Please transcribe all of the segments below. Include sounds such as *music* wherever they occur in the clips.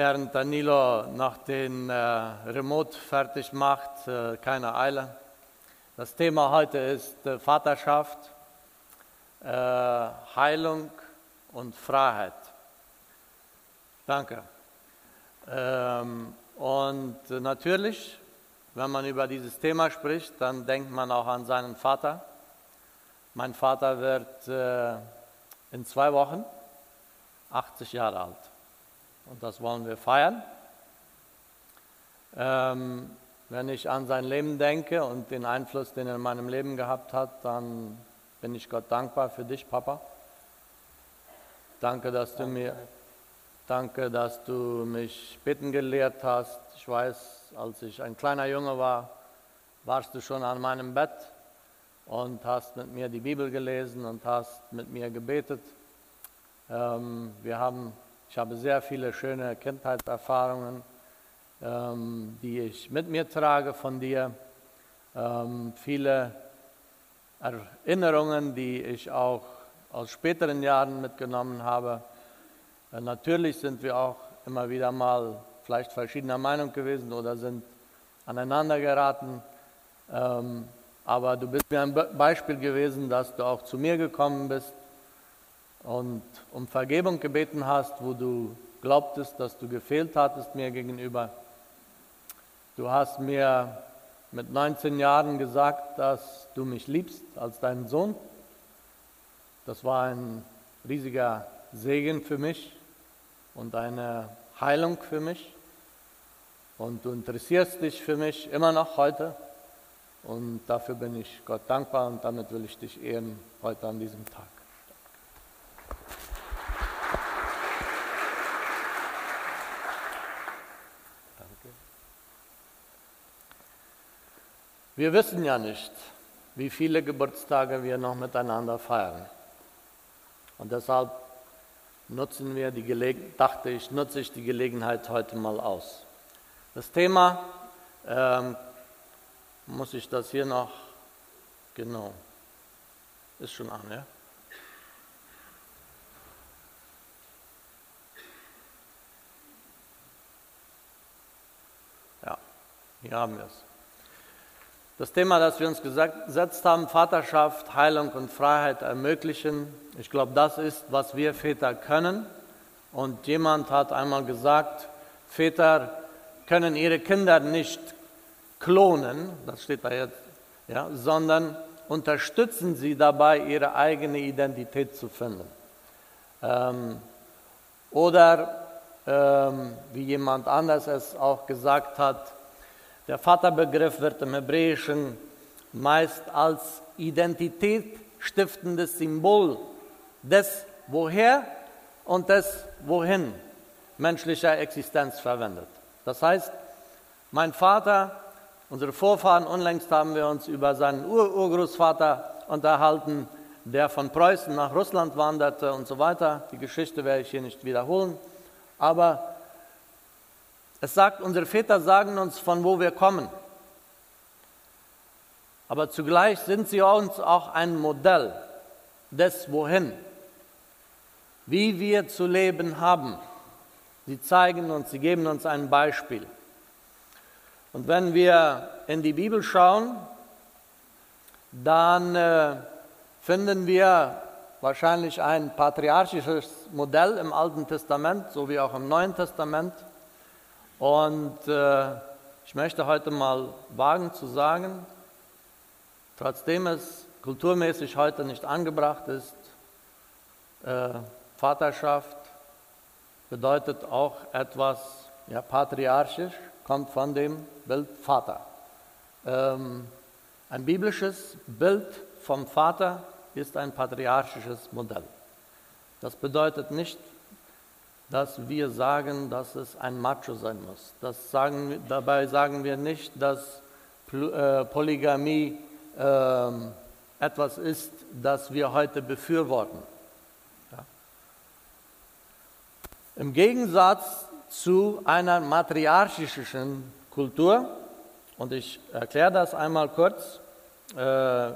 Während Danilo noch den äh, Remote fertig macht, äh, keine Eile. Das Thema heute ist äh, Vaterschaft, äh, Heilung und Freiheit. Danke. Ähm, und natürlich, wenn man über dieses Thema spricht, dann denkt man auch an seinen Vater. Mein Vater wird äh, in zwei Wochen 80 Jahre alt und das wollen wir feiern. Ähm, wenn ich an sein Leben denke und den Einfluss, den er in meinem Leben gehabt hat, dann bin ich Gott dankbar für dich, Papa. Danke, dass du mir, danke, dass du mich bitten gelehrt hast. Ich weiß, als ich ein kleiner Junge war, warst du schon an meinem Bett und hast mit mir die Bibel gelesen und hast mit mir gebetet. Ähm, wir haben ich habe sehr viele schöne Kindheitserfahrungen, ähm, die ich mit mir trage von dir. Ähm, viele Erinnerungen, die ich auch aus späteren Jahren mitgenommen habe. Äh, natürlich sind wir auch immer wieder mal vielleicht verschiedener Meinung gewesen oder sind aneinander geraten. Ähm, aber du bist mir ein Beispiel gewesen, dass du auch zu mir gekommen bist und um Vergebung gebeten hast, wo du glaubtest, dass du gefehlt hattest mir gegenüber. Du hast mir mit 19 Jahren gesagt, dass du mich liebst als deinen Sohn. Das war ein riesiger Segen für mich und eine Heilung für mich. Und du interessierst dich für mich immer noch heute. Und dafür bin ich Gott dankbar und damit will ich dich ehren heute an diesem Tag. Wir wissen ja nicht, wie viele Geburtstage wir noch miteinander feiern. Und deshalb nutzen wir die Gelegenheit, dachte ich, nutze ich die Gelegenheit heute mal aus. Das Thema, ähm, muss ich das hier noch, genau, ist schon an, ja? Ja, hier haben wir es. Das Thema, das wir uns gesetzt haben, Vaterschaft, Heilung und Freiheit ermöglichen, ich glaube, das ist, was wir Väter können. Und jemand hat einmal gesagt, Väter können ihre Kinder nicht klonen, das steht da jetzt, ja, sondern unterstützen sie dabei, ihre eigene Identität zu finden. Ähm, oder ähm, wie jemand anders es auch gesagt hat, der Vaterbegriff wird im Hebräischen meist als identitätsstiftendes Symbol des Woher und des Wohin menschlicher Existenz verwendet. Das heißt, mein Vater, unsere Vorfahren, unlängst haben wir uns über seinen Ur-Urgroßvater unterhalten, der von Preußen nach Russland wanderte und so weiter. Die Geschichte werde ich hier nicht wiederholen. Aber es sagt, unsere Väter sagen uns, von wo wir kommen. Aber zugleich sind sie uns auch ein Modell des Wohin, wie wir zu leben haben. Sie zeigen uns, sie geben uns ein Beispiel. Und wenn wir in die Bibel schauen, dann äh, finden wir wahrscheinlich ein patriarchisches Modell im Alten Testament, so wie auch im Neuen Testament. Und äh, ich möchte heute mal wagen zu sagen, trotzdem es kulturmäßig heute nicht angebracht ist, äh, Vaterschaft bedeutet auch etwas ja, patriarchisch, kommt von dem Bild Vater. Ähm, ein biblisches Bild vom Vater ist ein patriarchisches Modell. Das bedeutet nicht dass wir sagen, dass es ein Macho sein muss. Sagen, dabei sagen wir nicht, dass äh, Polygamie äh, etwas ist, das wir heute befürworten. Ja. Im Gegensatz zu einer matriarchischen Kultur, und ich erkläre das einmal kurz, äh,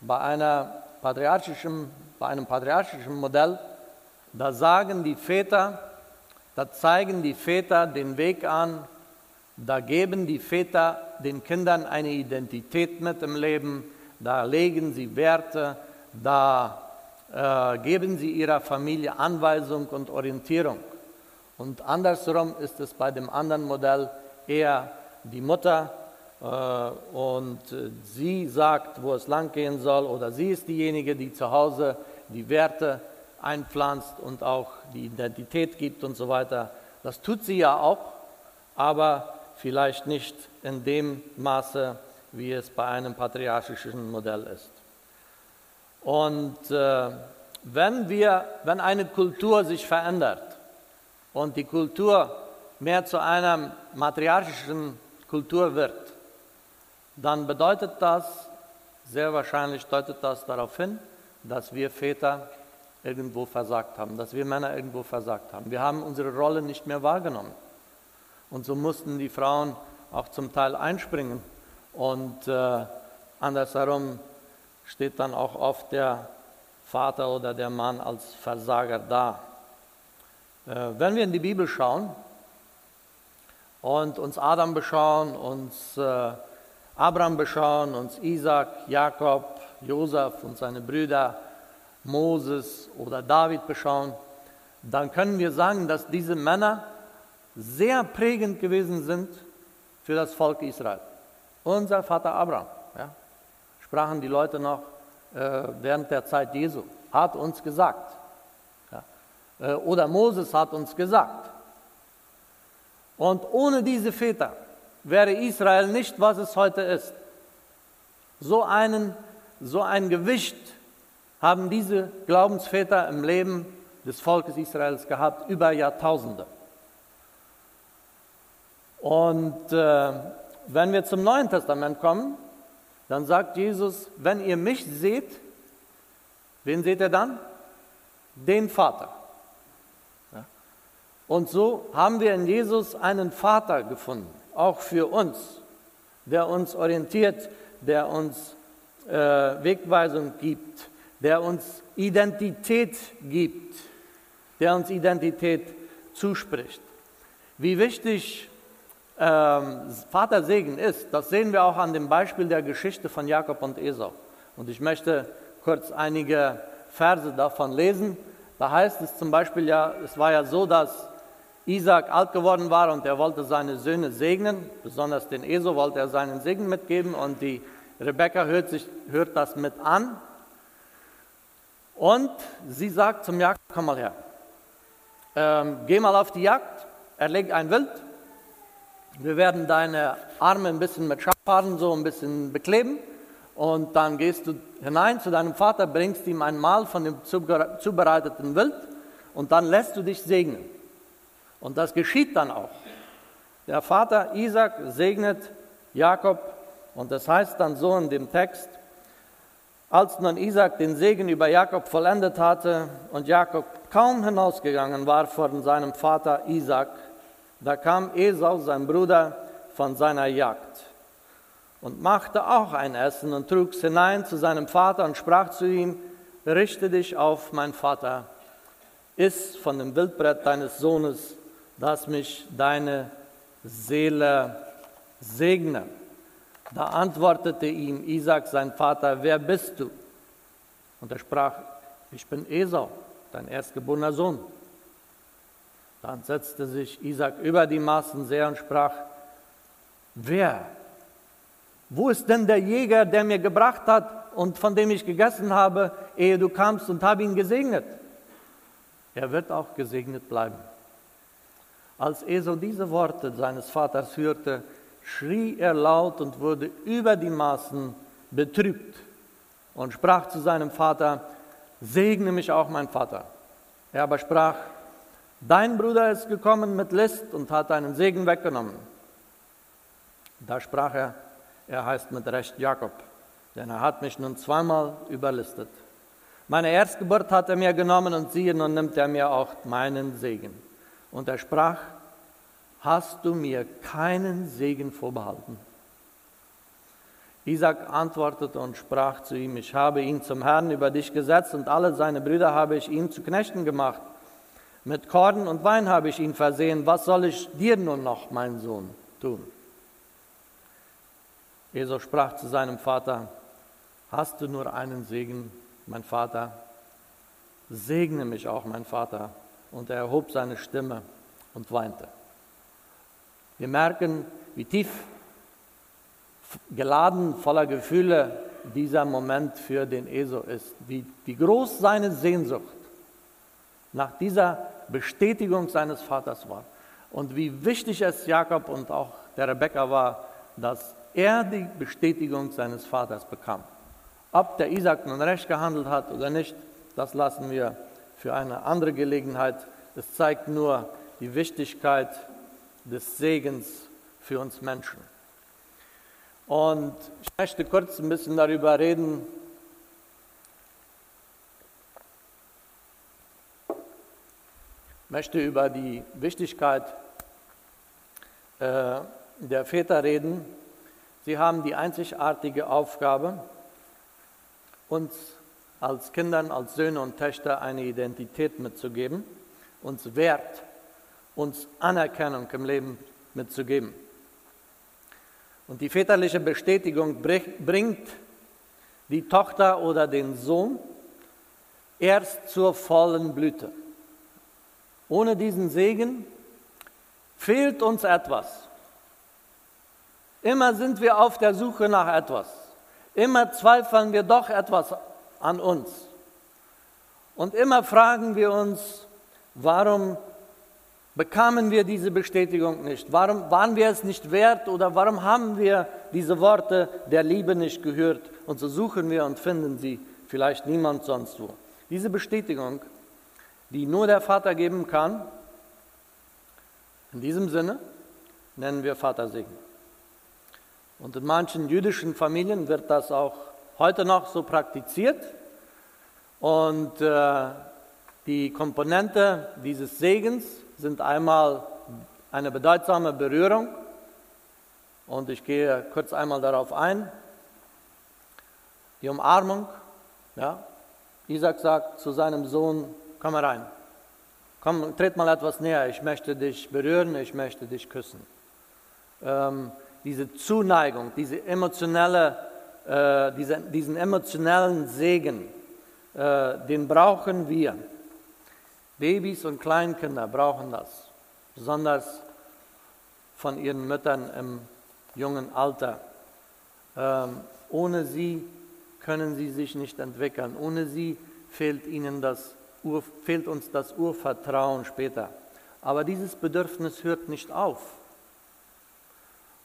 bei, einer patriarchischen, bei einem patriarchischen Modell, da sagen die Väter, da zeigen die Väter den Weg an, da geben die Väter den Kindern eine Identität mit im Leben, da legen sie Werte, da äh, geben sie ihrer Familie Anweisung und Orientierung. Und andersrum ist es bei dem anderen Modell eher die Mutter äh, und sie sagt, wo es lang gehen soll oder sie ist diejenige, die zu Hause die Werte einpflanzt und auch die Identität gibt und so weiter. Das tut sie ja auch, aber vielleicht nicht in dem Maße, wie es bei einem patriarchischen Modell ist. Und äh, wenn, wir, wenn eine Kultur sich verändert und die Kultur mehr zu einer matriarchischen Kultur wird, dann bedeutet das, sehr wahrscheinlich deutet das darauf hin, dass wir Väter irgendwo versagt haben, dass wir Männer irgendwo versagt haben. Wir haben unsere Rolle nicht mehr wahrgenommen. Und so mussten die Frauen auch zum Teil einspringen. Und äh, andersherum steht dann auch oft der Vater oder der Mann als Versager da. Äh, wenn wir in die Bibel schauen und uns Adam beschauen, uns äh, Abraham beschauen, uns Isaac, Jakob, Josef und seine Brüder, Moses oder David beschauen, dann können wir sagen, dass diese Männer sehr prägend gewesen sind für das Volk Israel. Unser Vater Abraham, ja, sprachen die Leute noch äh, während der Zeit Jesu, hat uns gesagt. Ja, äh, oder Moses hat uns gesagt. Und ohne diese Väter wäre Israel nicht, was es heute ist. So, einen, so ein Gewicht haben diese Glaubensväter im Leben des Volkes Israels gehabt, über Jahrtausende. Und äh, wenn wir zum Neuen Testament kommen, dann sagt Jesus, wenn ihr mich seht, wen seht ihr dann? Den Vater. Und so haben wir in Jesus einen Vater gefunden, auch für uns, der uns orientiert, der uns äh, Wegweisung gibt, der uns Identität gibt, der uns Identität zuspricht. Wie wichtig ähm, Vatersegen ist, das sehen wir auch an dem Beispiel der Geschichte von Jakob und Esau. Und ich möchte kurz einige Verse davon lesen. Da heißt es zum Beispiel ja, es war ja so, dass Isaac alt geworden war und er wollte seine Söhne segnen, besonders den Esau wollte er seinen Segen mitgeben und die Rebekka hört, sich, hört das mit an und sie sagt zum Jagd, komm mal her, ähm, geh mal auf die Jagd, erleg ein Wild wir werden deine Arme ein bisschen mit Schafhaaren so ein bisschen bekleben und dann gehst du hinein zu deinem Vater, bringst ihm ein Mahl von dem zubereiteten Wild und dann lässt du dich segnen. Und das geschieht dann auch. Der Vater Isaac segnet Jakob und das heißt dann so in dem Text, als nun Isaac den Segen über Jakob vollendet hatte und Jakob kaum hinausgegangen war von seinem Vater Isaac, da kam Esau, sein Bruder, von seiner Jagd und machte auch ein Essen und trug es hinein zu seinem Vater und sprach zu ihm, richte dich auf, mein Vater, iss von dem Wildbrett deines Sohnes, dass mich deine Seele segne. Da antwortete ihm Isaac, sein Vater, wer bist du? Und er sprach, ich bin Esau, dein erstgeborener Sohn. Dann setzte sich Isaac über die Maßen sehr und sprach, wer? Wo ist denn der Jäger, der mir gebracht hat und von dem ich gegessen habe, ehe du kamst und habe ihn gesegnet? Er wird auch gesegnet bleiben. Als Esau diese Worte seines Vaters hörte, schrie er laut und wurde über die Maßen betrübt und sprach zu seinem Vater, segne mich auch mein Vater. Er aber sprach, Dein Bruder ist gekommen mit List und hat deinen Segen weggenommen. Da sprach er, er heißt mit Recht Jakob, denn er hat mich nun zweimal überlistet. Meine Erstgeburt hat er mir genommen und siehe, nun nimmt er mir auch meinen Segen. Und er sprach, hast du mir keinen Segen vorbehalten? Isaac antwortete und sprach zu ihm, ich habe ihn zum Herrn über dich gesetzt und alle seine Brüder habe ich ihm zu Knechten gemacht. Mit Korn und Wein habe ich ihn versehen. Was soll ich dir nun noch, mein Sohn, tun? Esau sprach zu seinem Vater, hast du nur einen Segen, mein Vater? Segne mich auch, mein Vater. Und er erhob seine Stimme und weinte. Wir merken, wie tief geladen voller Gefühle dieser Moment für den Esau ist, wie, wie groß seine Sehnsucht nach dieser Bestätigung seines Vaters war und wie wichtig es Jakob und auch der Rebekka war, dass er die Bestätigung seines Vaters bekam. Ob der Isaac nun recht gehandelt hat oder nicht, das lassen wir für eine andere Gelegenheit. Es zeigt nur die Wichtigkeit des Segens für uns Menschen. Und ich möchte kurz ein bisschen darüber reden, möchte über die Wichtigkeit äh, der Väter reden. Sie haben die einzigartige Aufgabe, uns als Kindern, als Söhne und Töchter eine Identität mitzugeben, uns Wert, uns Anerkennung im Leben mitzugeben. Und die väterliche Bestätigung bringt die Tochter oder den Sohn erst zur vollen Blüte. Ohne diesen Segen fehlt uns etwas. Immer sind wir auf der Suche nach etwas. Immer zweifeln wir doch etwas an uns. Und immer fragen wir uns, warum bekamen wir diese Bestätigung nicht? Warum waren wir es nicht wert oder warum haben wir diese Worte der Liebe nicht gehört? Und so suchen wir und finden sie vielleicht niemand sonst wo. Diese Bestätigung die nur der Vater geben kann. In diesem Sinne nennen wir Vatersegen. Und in manchen jüdischen Familien wird das auch heute noch so praktiziert. Und äh, die Komponente dieses Segens sind einmal eine bedeutsame Berührung. Und ich gehe kurz einmal darauf ein. Die Umarmung. Ja. Isaac sagt zu seinem Sohn Komm mal rein. Komm, tritt mal etwas näher. Ich möchte dich berühren, ich möchte dich küssen. Ähm, diese Zuneigung, diese emotionelle, äh, diese, diesen emotionellen Segen, äh, den brauchen wir. Babys und Kleinkinder brauchen das, besonders von ihren Müttern im jungen Alter. Ähm, ohne sie können sie sich nicht entwickeln. Ohne sie fehlt ihnen das Ur, fehlt uns das Urvertrauen später. Aber dieses Bedürfnis hört nicht auf.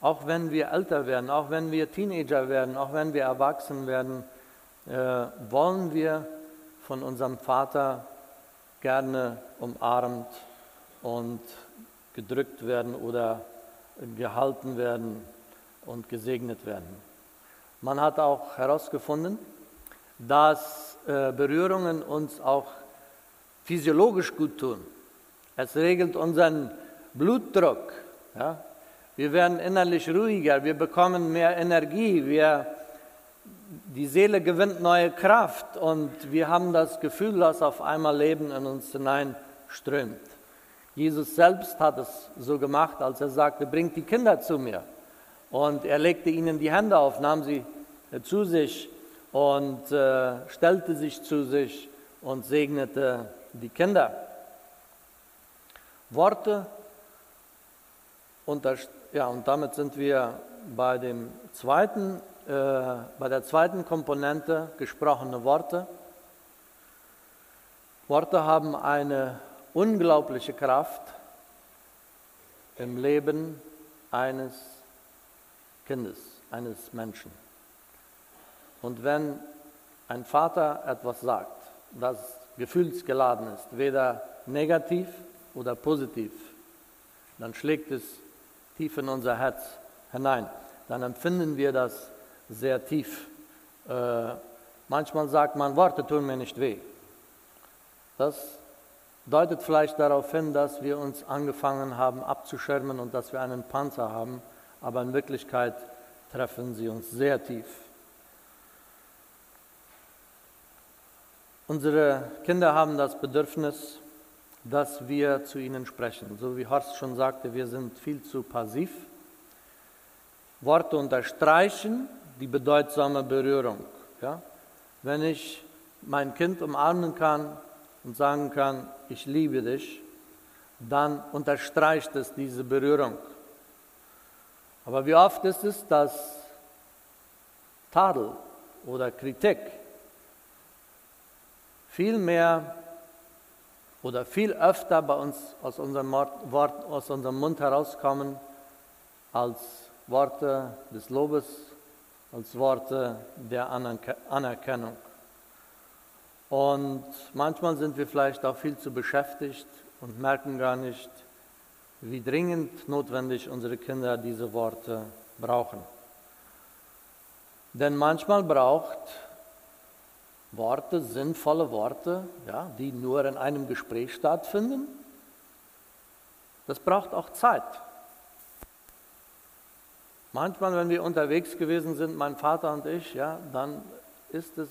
Auch wenn wir älter werden, auch wenn wir Teenager werden, auch wenn wir erwachsen werden, äh, wollen wir von unserem Vater gerne umarmt und gedrückt werden oder gehalten werden und gesegnet werden. Man hat auch herausgefunden, dass äh, Berührungen uns auch physiologisch gut tun. Es regelt unseren Blutdruck. Ja? Wir werden innerlich ruhiger, wir bekommen mehr Energie, wir, die Seele gewinnt neue Kraft und wir haben das Gefühl, dass auf einmal Leben in uns hineinströmt. Jesus selbst hat es so gemacht, als er sagte, bringt die Kinder zu mir. Und er legte ihnen die Hände auf, nahm sie zu sich und äh, stellte sich zu sich und segnete die Kinder. Worte, unter, ja, und damit sind wir bei, dem zweiten, äh, bei der zweiten Komponente gesprochene Worte. Worte haben eine unglaubliche Kraft im Leben eines Kindes, eines Menschen. Und wenn ein Vater etwas sagt, das gefühlsgeladen ist, weder negativ oder positiv, dann schlägt es tief in unser Herz hinein. Dann empfinden wir das sehr tief. Äh, manchmal sagt man, Worte tun mir nicht weh. Das deutet vielleicht darauf hin, dass wir uns angefangen haben abzuschirmen und dass wir einen Panzer haben, aber in Wirklichkeit treffen sie uns sehr tief. Unsere Kinder haben das Bedürfnis, dass wir zu ihnen sprechen. So wie Horst schon sagte, wir sind viel zu passiv. Worte unterstreichen die bedeutsame Berührung. Ja? Wenn ich mein Kind umarmen kann und sagen kann, ich liebe dich, dann unterstreicht es diese Berührung. Aber wie oft ist es, dass Tadel oder Kritik viel mehr oder viel öfter bei uns aus unserem, Wort, aus unserem Mund herauskommen als Worte des Lobes, als Worte der Anerkennung. Und manchmal sind wir vielleicht auch viel zu beschäftigt und merken gar nicht, wie dringend notwendig unsere Kinder diese Worte brauchen. Denn manchmal braucht Worte, sinnvolle Worte, ja, die nur in einem Gespräch stattfinden. Das braucht auch Zeit. Manchmal, wenn wir unterwegs gewesen sind, mein Vater und ich, ja, dann ist es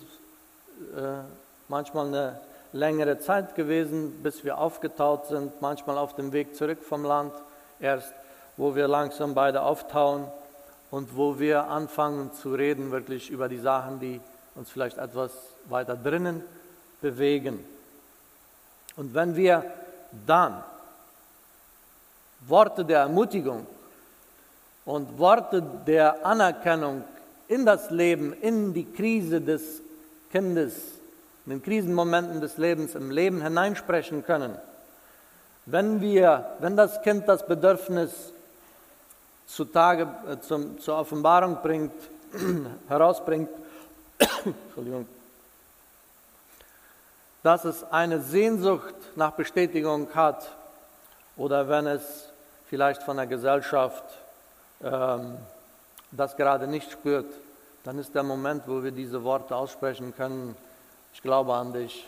äh, manchmal eine längere Zeit gewesen, bis wir aufgetaut sind, manchmal auf dem Weg zurück vom Land, erst wo wir langsam beide auftauen und wo wir anfangen zu reden, wirklich über die Sachen, die uns vielleicht etwas weiter drinnen bewegen. Und wenn wir dann Worte der Ermutigung und Worte der Anerkennung in das Leben, in die Krise des Kindes, in den Krisenmomenten des Lebens im Leben hineinsprechen können, wenn wir, wenn das Kind das Bedürfnis zutage, äh, zum, zur Offenbarung bringt, *clears throat* herausbringt, *clears throat* Entschuldigung, dass es eine Sehnsucht nach Bestätigung hat oder wenn es vielleicht von der Gesellschaft ähm, das gerade nicht spürt, dann ist der Moment, wo wir diese Worte aussprechen können, ich glaube an dich,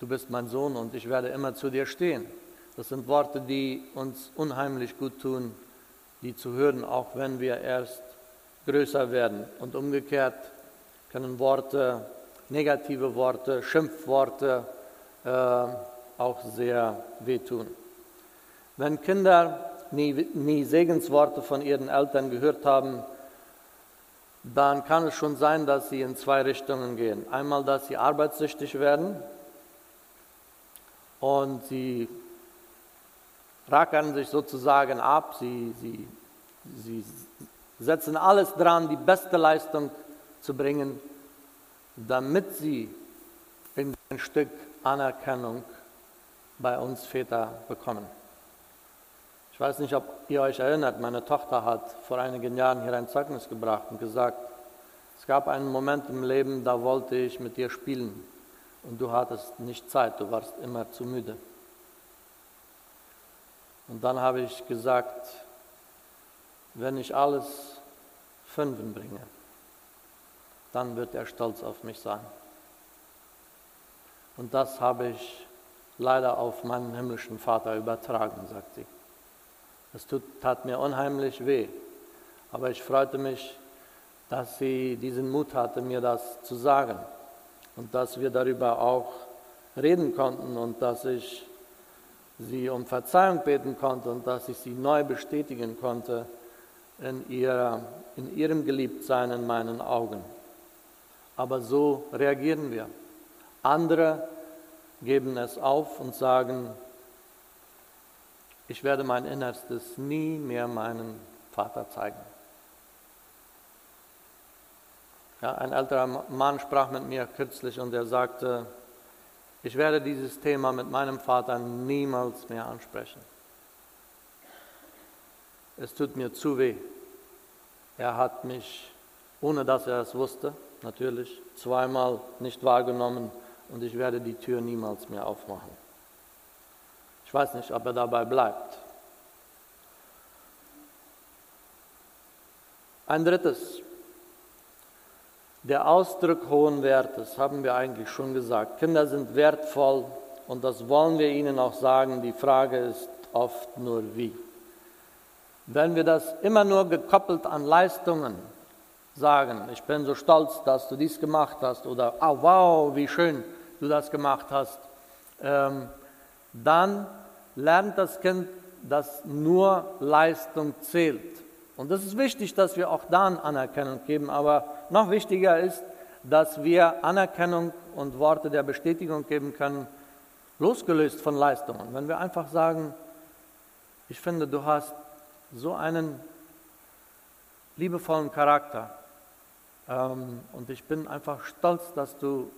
du bist mein Sohn und ich werde immer zu dir stehen. Das sind Worte, die uns unheimlich gut tun, die zu hören, auch wenn wir erst größer werden. Und umgekehrt können Worte, negative Worte, Schimpfworte äh, auch sehr wehtun. Wenn Kinder nie, nie Segensworte von ihren Eltern gehört haben, dann kann es schon sein, dass sie in zwei Richtungen gehen. Einmal, dass sie arbeitssüchtig werden und sie rackern sich sozusagen ab, sie, sie, sie setzen alles dran, die beste Leistung zu bringen, damit sie ein Stück Anerkennung bei uns Väter bekommen. Ich weiß nicht, ob ihr euch erinnert, meine Tochter hat vor einigen Jahren hier ein Zeugnis gebracht und gesagt, es gab einen Moment im Leben, da wollte ich mit dir spielen und du hattest nicht Zeit, du warst immer zu müde. Und dann habe ich gesagt, wenn ich alles Fünfen bringe, dann wird er stolz auf mich sein. Und das habe ich leider auf meinen himmlischen Vater übertragen, sagt sie. Es tut, tat mir unheimlich weh. Aber ich freute mich, dass sie diesen Mut hatte, mir das zu sagen. Und dass wir darüber auch reden konnten und dass ich sie um Verzeihung beten konnte und dass ich sie neu bestätigen konnte in, ihrer, in ihrem Geliebtsein in meinen Augen. Aber so reagieren wir. Andere geben es auf und sagen, ich werde mein Innerstes nie mehr meinem Vater zeigen. Ja, ein älterer Mann sprach mit mir kürzlich und er sagte, ich werde dieses Thema mit meinem Vater niemals mehr ansprechen. Es tut mir zu weh. Er hat mich, ohne dass er es wusste, natürlich, zweimal nicht wahrgenommen und ich werde die Tür niemals mehr aufmachen. Ich weiß nicht, ob er dabei bleibt. Ein drittes, der Ausdruck hohen Wertes, haben wir eigentlich schon gesagt. Kinder sind wertvoll und das wollen wir ihnen auch sagen. Die Frage ist oft nur wie. Wenn wir das immer nur gekoppelt an Leistungen sagen, ich bin so stolz, dass du dies gemacht hast oder oh, wow, wie schön du das gemacht hast, ähm, dann lernt das Kind, dass nur Leistung zählt. Und es ist wichtig, dass wir auch dann Anerkennung geben, aber noch wichtiger ist, dass wir Anerkennung und Worte der Bestätigung geben können, losgelöst von Leistungen. Wenn wir einfach sagen, ich finde, du hast so einen liebevollen Charakter ähm, und ich bin einfach stolz, dass du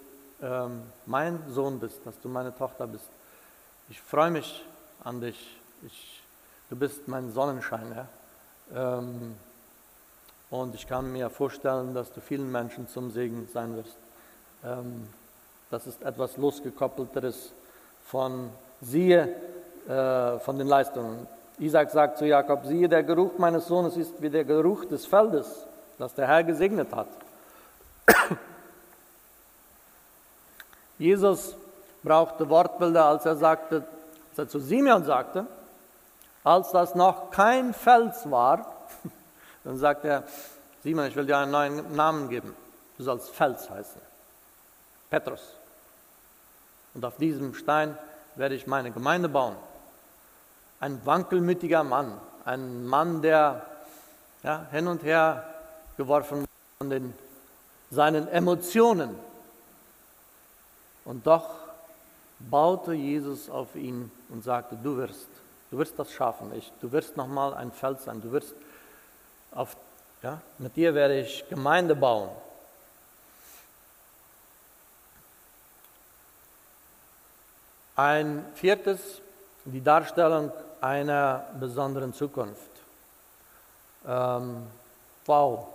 ähm, mein Sohn bist, dass du meine Tochter bist. Ich freue mich an dich. Ich, du bist mein Sonnenschein. Ja? Ähm, und ich kann mir vorstellen, dass du vielen Menschen zum Segen sein wirst. Ähm, das ist etwas losgekoppelteres von siehe, äh, von den Leistungen. Isaac sagt zu Jakob, siehe, der Geruch meines Sohnes ist wie der Geruch des Feldes, das der Herr gesegnet hat. *coughs* Jesus brauchte Wortbilder, als er sagte, zu Simeon sagte, als das noch kein Fels war, *laughs* dann sagt er, Simon, ich will dir einen neuen Namen geben. Du sollst Fels heißen. Petrus. Und auf diesem Stein werde ich meine Gemeinde bauen. Ein wankelmütiger Mann, ein Mann, der ja, hin und her geworfen von den, seinen Emotionen. Und doch baute Jesus auf ihn und sagte, du wirst, du wirst das schaffen. Ich, du wirst nochmal ein Fels sein. Du wirst auf, ja, mit dir werde ich Gemeinde bauen. Ein viertes, die Darstellung einer besonderen Zukunft. Ähm, wow,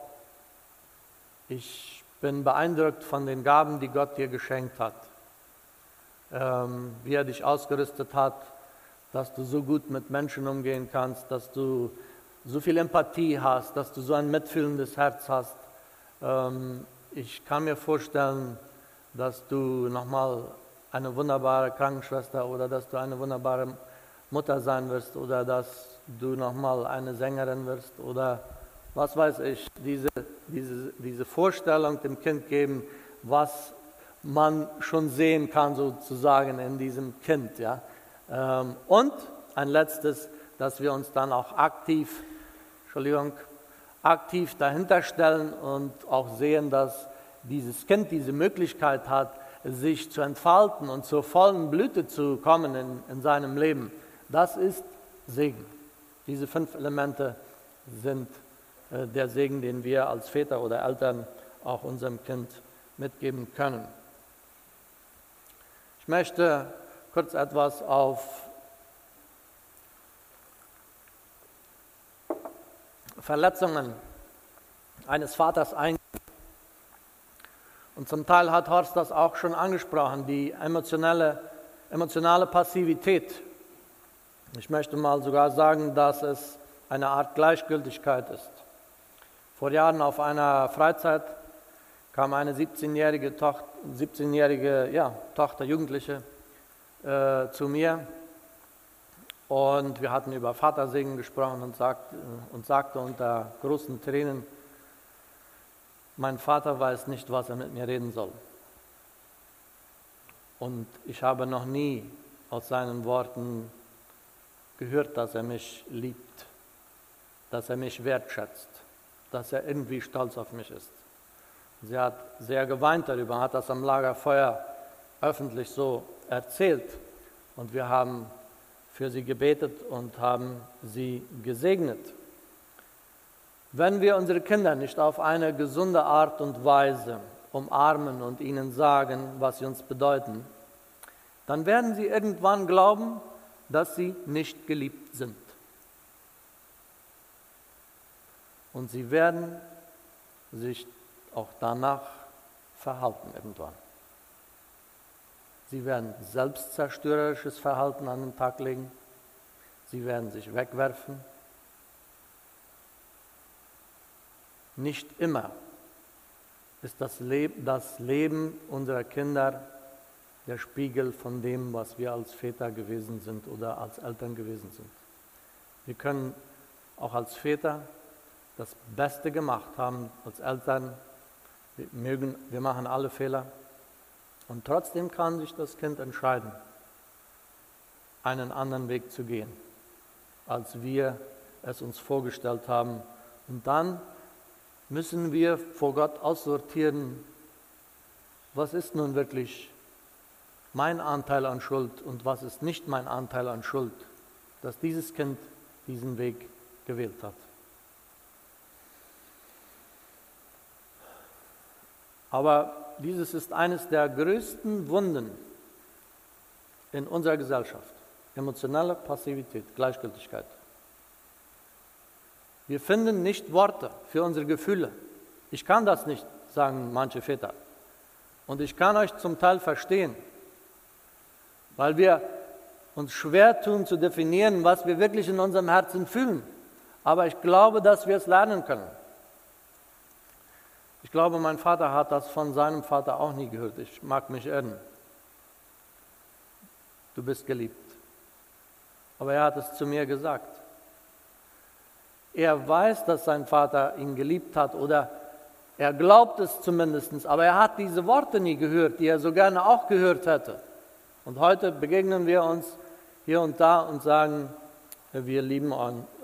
ich bin beeindruckt von den Gaben, die Gott dir geschenkt hat. Ähm, wie er dich ausgerüstet hat, dass du so gut mit Menschen umgehen kannst, dass du so viel Empathie hast, dass du so ein mitfühlendes Herz hast. Ähm, ich kann mir vorstellen, dass du nochmal eine wunderbare Krankenschwester oder dass du eine wunderbare Mutter sein wirst oder dass du nochmal eine Sängerin wirst oder was weiß ich, diese, diese, diese Vorstellung dem Kind geben, was man schon sehen kann sozusagen in diesem Kind. Ja? Ähm, und ein letztes, dass wir uns dann auch aktiv, Entschuldigung, aktiv dahinter stellen und auch sehen, dass dieses Kind diese Möglichkeit hat, sich zu entfalten und zur vollen Blüte zu kommen in, in seinem Leben, das ist Segen. Diese fünf Elemente sind äh, der Segen, den wir als Väter oder Eltern auch unserem Kind mitgeben können. Ich möchte kurz etwas auf Verletzungen eines Vaters eingehen. Und zum Teil hat Horst das auch schon angesprochen, die emotionale, emotionale Passivität. Ich möchte mal sogar sagen, dass es eine Art Gleichgültigkeit ist. Vor Jahren auf einer Freizeit kam eine 17-jährige Tochter, 17 ja, Tochter, Jugendliche, äh, zu mir und wir hatten über Vatersegen gesprochen und, sagt, und sagte unter großen Tränen, mein Vater weiß nicht, was er mit mir reden soll. Und ich habe noch nie aus seinen Worten gehört, dass er mich liebt, dass er mich wertschätzt, dass er irgendwie stolz auf mich ist. Sie hat sehr geweint darüber, hat das am Lagerfeuer öffentlich so erzählt. Und wir haben für sie gebetet und haben sie gesegnet. Wenn wir unsere Kinder nicht auf eine gesunde Art und Weise umarmen und ihnen sagen, was sie uns bedeuten, dann werden sie irgendwann glauben, dass sie nicht geliebt sind. Und sie werden sich auch danach verhalten irgendwann. Sie werden selbstzerstörerisches Verhalten an den Tag legen. Sie werden sich wegwerfen. Nicht immer ist das, Leb das Leben unserer Kinder der Spiegel von dem, was wir als Väter gewesen sind oder als Eltern gewesen sind. Wir können auch als Väter das Beste gemacht haben, als Eltern. Wir, mögen, wir machen alle Fehler. Und trotzdem kann sich das Kind entscheiden. einen anderen Weg zu gehen, als wir es uns vorgestellt haben. Und dann müssen wir vor Gott aussortieren, was ist nun wirklich mein Anteil an Schuld und was ist nicht mein Anteil an Schuld, dass dieses Kind diesen Weg gewählt hat. Aber dieses ist eines der größten Wunden in unserer Gesellschaft. Emotionale Passivität, Gleichgültigkeit. Wir finden nicht Worte für unsere Gefühle. Ich kann das nicht, sagen manche Väter. Und ich kann euch zum Teil verstehen, weil wir uns schwer tun zu definieren, was wir wirklich in unserem Herzen fühlen. Aber ich glaube, dass wir es lernen können. Ich glaube, mein Vater hat das von seinem Vater auch nie gehört. Ich mag mich irren. Du bist geliebt. Aber er hat es zu mir gesagt. Er weiß, dass sein Vater ihn geliebt hat oder er glaubt es zumindest, aber er hat diese Worte nie gehört, die er so gerne auch gehört hätte. Und heute begegnen wir uns hier und da und sagen, wir lieben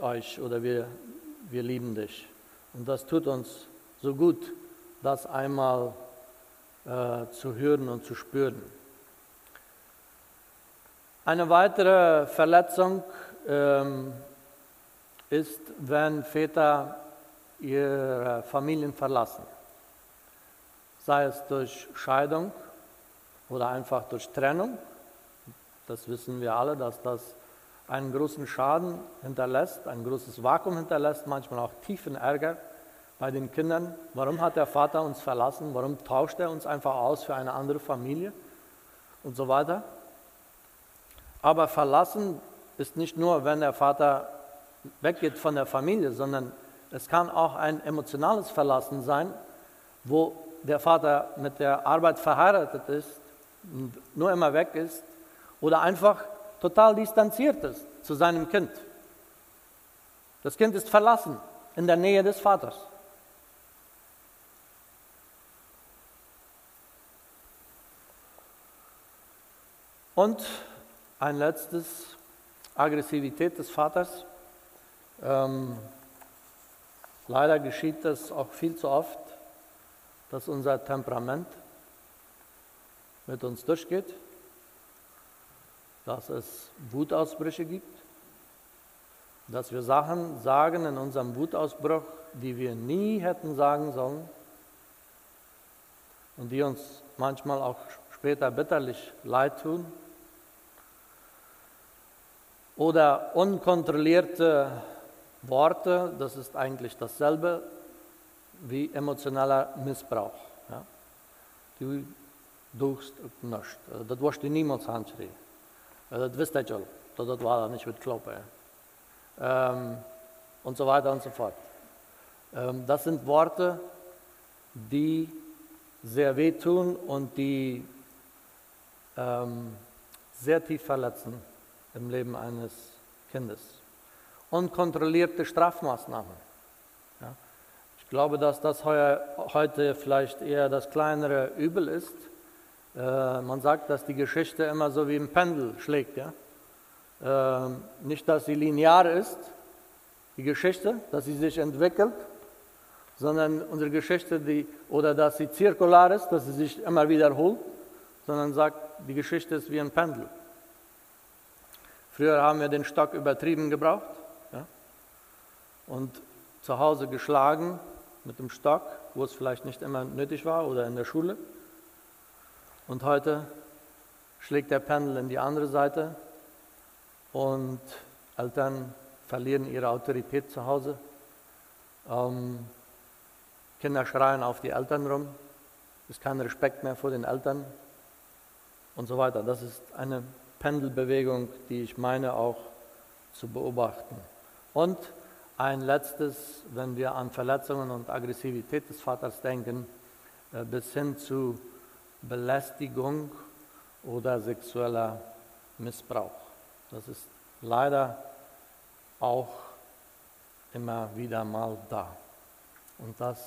euch oder wir, wir lieben dich. Und das tut uns so gut, das einmal äh, zu hören und zu spüren. Eine weitere Verletzung ähm, ist, wenn Väter ihre Familien verlassen, sei es durch Scheidung oder einfach durch Trennung. Das wissen wir alle, dass das einen großen Schaden hinterlässt, ein großes Vakuum hinterlässt, manchmal auch tiefen Ärger bei den Kindern. Warum hat der Vater uns verlassen? Warum tauscht er uns einfach aus für eine andere Familie? Und so weiter. Aber verlassen ist nicht nur, wenn der Vater weggeht von der Familie, sondern es kann auch ein emotionales Verlassen sein, wo der Vater mit der Arbeit verheiratet ist, nur immer weg ist oder einfach total distanziert ist zu seinem Kind. Das Kind ist verlassen in der Nähe des Vaters. Und ein letztes, Aggressivität des Vaters. Ähm, leider geschieht das auch viel zu oft, dass unser Temperament mit uns durchgeht, dass es Wutausbrüche gibt, dass wir Sachen sagen in unserem Wutausbruch, die wir nie hätten sagen sollen und die uns manchmal auch später bitterlich leid tun oder unkontrollierte Worte, das ist eigentlich dasselbe wie emotionaler Missbrauch. Ja? Du doest het nicht. Dat was je niemals aanschreven. Dat wist je al. Dat dat war nicht mit kloppen. Ähm, und so weiter und so fort. Ähm, das sind Worte, die sehr wehtun und die ähm, sehr tief verletzen im Leben eines Kindes. Unkontrollierte Strafmaßnahmen. Ja. Ich glaube, dass das heute vielleicht eher das kleinere Übel ist. Äh, man sagt, dass die Geschichte immer so wie ein Pendel schlägt. Ja? Äh, nicht, dass sie linear ist, die Geschichte, dass sie sich entwickelt, sondern unsere Geschichte, die, oder dass sie zirkular ist, dass sie sich immer wiederholt, sondern sagt, die Geschichte ist wie ein Pendel. Früher haben wir den Stock übertrieben gebraucht ja? und zu Hause geschlagen mit dem Stock, wo es vielleicht nicht immer nötig war oder in der Schule. Und heute schlägt der Pendel in die andere Seite und Eltern verlieren ihre Autorität zu Hause. Ähm, Kinder schreien auf die Eltern rum, es ist kein Respekt mehr vor den Eltern und so weiter. Das ist eine Pendelbewegung, die ich meine auch zu beobachten. Und ein letztes, wenn wir an Verletzungen und Aggressivität des Vaters denken, äh, bis hin zu Belästigung oder sexueller Missbrauch. Das ist leider auch immer wieder mal da. Und das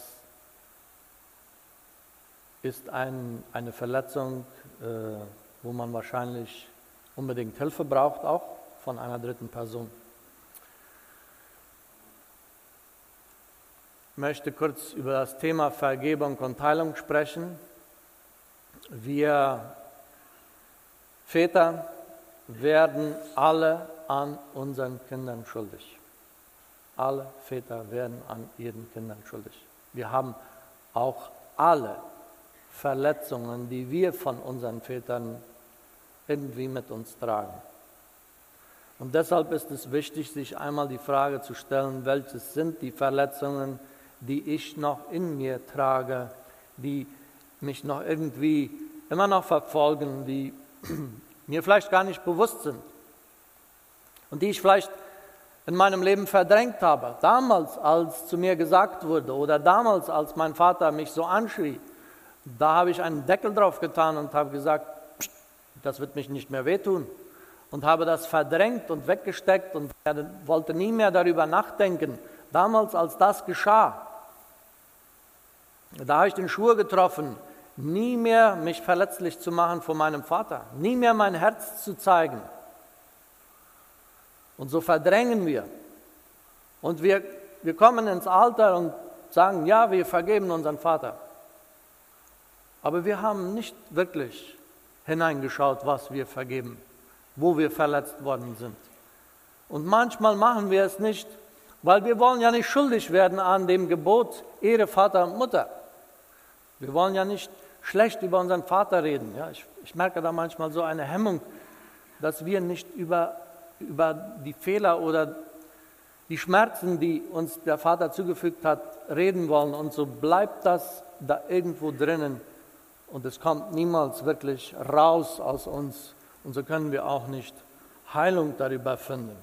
ist ein, eine Verletzung, äh, wo man wahrscheinlich unbedingt Hilfe braucht, auch von einer dritten Person. Ich möchte kurz über das Thema Vergebung und Teilung sprechen. Wir Väter werden alle an unseren Kindern schuldig. Alle Väter werden an ihren Kindern schuldig. Wir haben auch alle Verletzungen, die wir von unseren Vätern irgendwie mit uns tragen. Und deshalb ist es wichtig, sich einmal die Frage zu stellen, welches sind die Verletzungen, die ich noch in mir trage, die mich noch irgendwie immer noch verfolgen, die *clears throat* mir vielleicht gar nicht bewusst sind und die ich vielleicht in meinem Leben verdrängt habe. Damals, als zu mir gesagt wurde oder damals, als mein Vater mich so anschrie, da habe ich einen Deckel drauf getan und habe gesagt, das wird mich nicht mehr wehtun. Und habe das verdrängt und weggesteckt und wollte nie mehr darüber nachdenken. Damals, als das geschah, da habe ich den Schwur getroffen, nie mehr mich verletzlich zu machen vor meinem Vater, nie mehr mein Herz zu zeigen. Und so verdrängen wir. Und wir, wir kommen ins Alter und sagen, ja, wir vergeben unseren Vater. Aber wir haben nicht wirklich hineingeschaut, was wir vergeben, wo wir verletzt worden sind. Und manchmal machen wir es nicht, weil wir wollen ja nicht schuldig werden an dem Gebot Ehre Vater und Mutter. Wir wollen ja nicht schlecht über unseren Vater reden. Ja, ich, ich merke da manchmal so eine Hemmung, dass wir nicht über, über die Fehler oder die Schmerzen, die uns der Vater zugefügt hat, reden wollen. Und so bleibt das da irgendwo drinnen und es kommt niemals wirklich raus aus uns. Und so können wir auch nicht Heilung darüber finden.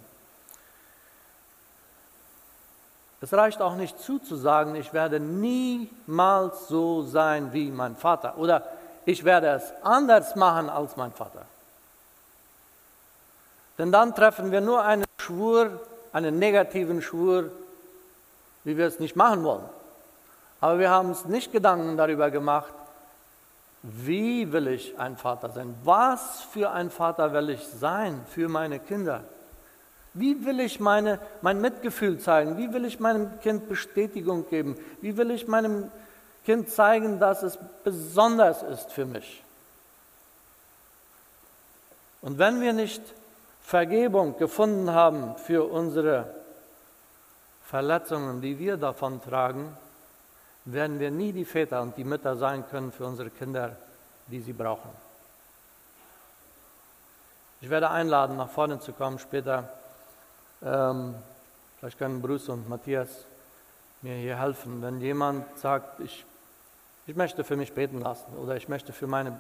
Es reicht auch nicht zuzusagen, ich werde niemals so sein wie mein Vater oder ich werde es anders machen als mein Vater. Denn dann treffen wir nur einen Schwur, einen negativen Schwur, wie wir es nicht machen wollen. Aber wir haben uns nicht Gedanken darüber gemacht, wie will ich ein Vater sein? Was für ein Vater will ich sein für meine Kinder? Wie will ich meine, mein Mitgefühl zeigen? Wie will ich meinem Kind Bestätigung geben? Wie will ich meinem Kind zeigen, dass es besonders ist für mich? Und wenn wir nicht Vergebung gefunden haben für unsere Verletzungen, die wir davon tragen, werden wir nie die Väter und die Mütter sein können für unsere Kinder, die sie brauchen. Ich werde einladen, nach vorne zu kommen später. Ähm, vielleicht können Bruce und Matthias mir hier helfen. Wenn jemand sagt, ich, ich möchte für mich beten lassen oder ich möchte für, meine,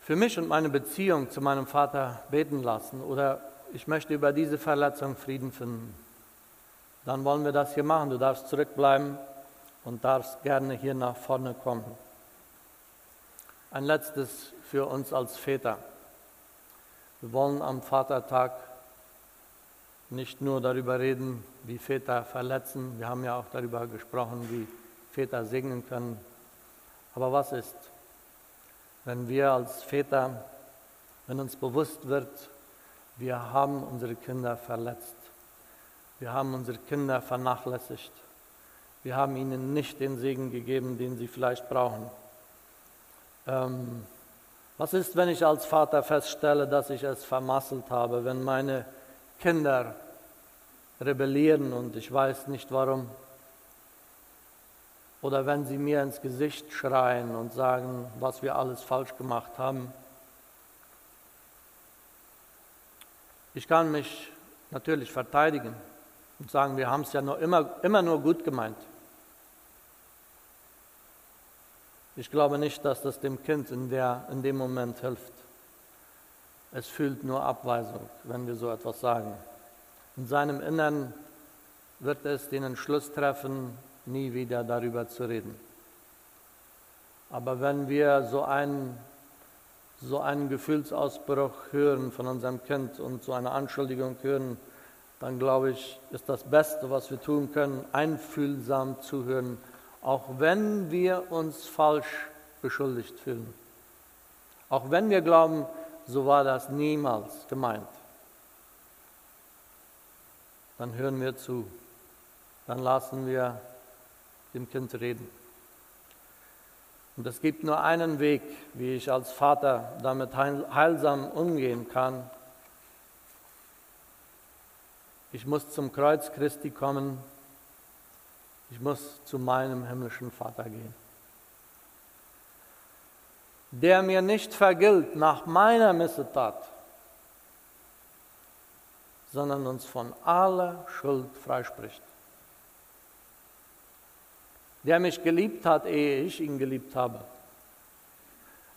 für mich und meine Beziehung zu meinem Vater beten lassen oder ich möchte über diese Verletzung Frieden finden, dann wollen wir das hier machen. Du darfst zurückbleiben und darfst gerne hier nach vorne kommen. Ein letztes für uns als Väter. Wir wollen am Vatertag nicht nur darüber reden, wie Väter verletzen, wir haben ja auch darüber gesprochen, wie Väter segnen können. Aber was ist, wenn wir als Väter, wenn uns bewusst wird, wir haben unsere Kinder verletzt, wir haben unsere Kinder vernachlässigt, wir haben ihnen nicht den Segen gegeben, den sie vielleicht brauchen. Ähm, was ist, wenn ich als Vater feststelle, dass ich es vermasselt habe, wenn meine Kinder rebellieren und ich weiß nicht warum? Oder wenn sie mir ins Gesicht schreien und sagen, was wir alles falsch gemacht haben? Ich kann mich natürlich verteidigen und sagen, wir haben es ja nur immer, immer nur gut gemeint. Ich glaube nicht, dass das dem Kind in, der, in dem Moment hilft. Es fühlt nur Abweisung, wenn wir so etwas sagen. In seinem Innern wird es den Entschluss treffen, nie wieder darüber zu reden. Aber wenn wir so einen, so einen Gefühlsausbruch hören von unserem Kind und so eine Anschuldigung hören, dann glaube ich, ist das Beste, was wir tun können, einfühlsam zuhören auch wenn wir uns falsch beschuldigt fühlen. Auch wenn wir glauben, so war das niemals gemeint. Dann hören wir zu, dann lassen wir dem Kind reden. Und es gibt nur einen Weg, wie ich als Vater damit heilsam umgehen kann. Ich muss zum Kreuz Christi kommen. Ich muss zu meinem himmlischen Vater gehen. Der mir nicht vergilt nach meiner Missetat, sondern uns von aller Schuld freispricht. Der mich geliebt hat, ehe ich ihn geliebt habe,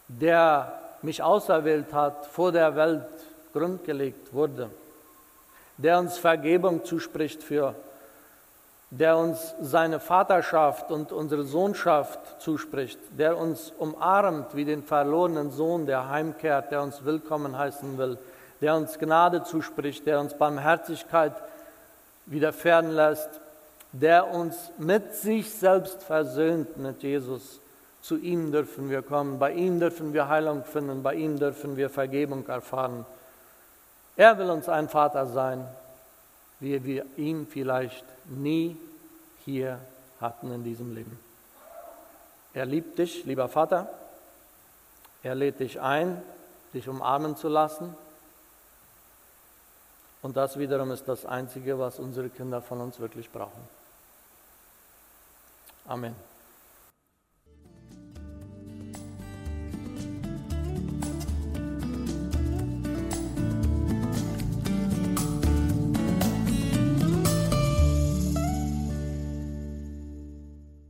der mich auserwählt hat, vor der Welt grundgelegt wurde, der uns Vergebung zuspricht für, der uns seine Vaterschaft und unsere Sohnschaft zuspricht, der uns umarmt wie den verlorenen Sohn, der heimkehrt, der uns willkommen heißen will, der uns Gnade zuspricht, der uns Barmherzigkeit widerfahren lässt, der uns mit sich selbst versöhnt, mit Jesus. Zu ihm dürfen wir kommen, bei ihm dürfen wir Heilung finden, bei ihm dürfen wir Vergebung erfahren. Er will uns ein Vater sein, wie wir ihn vielleicht nie hier hatten in diesem Leben. Er liebt dich, lieber Vater. Er lädt dich ein, dich umarmen zu lassen. Und das wiederum ist das Einzige, was unsere Kinder von uns wirklich brauchen. Amen.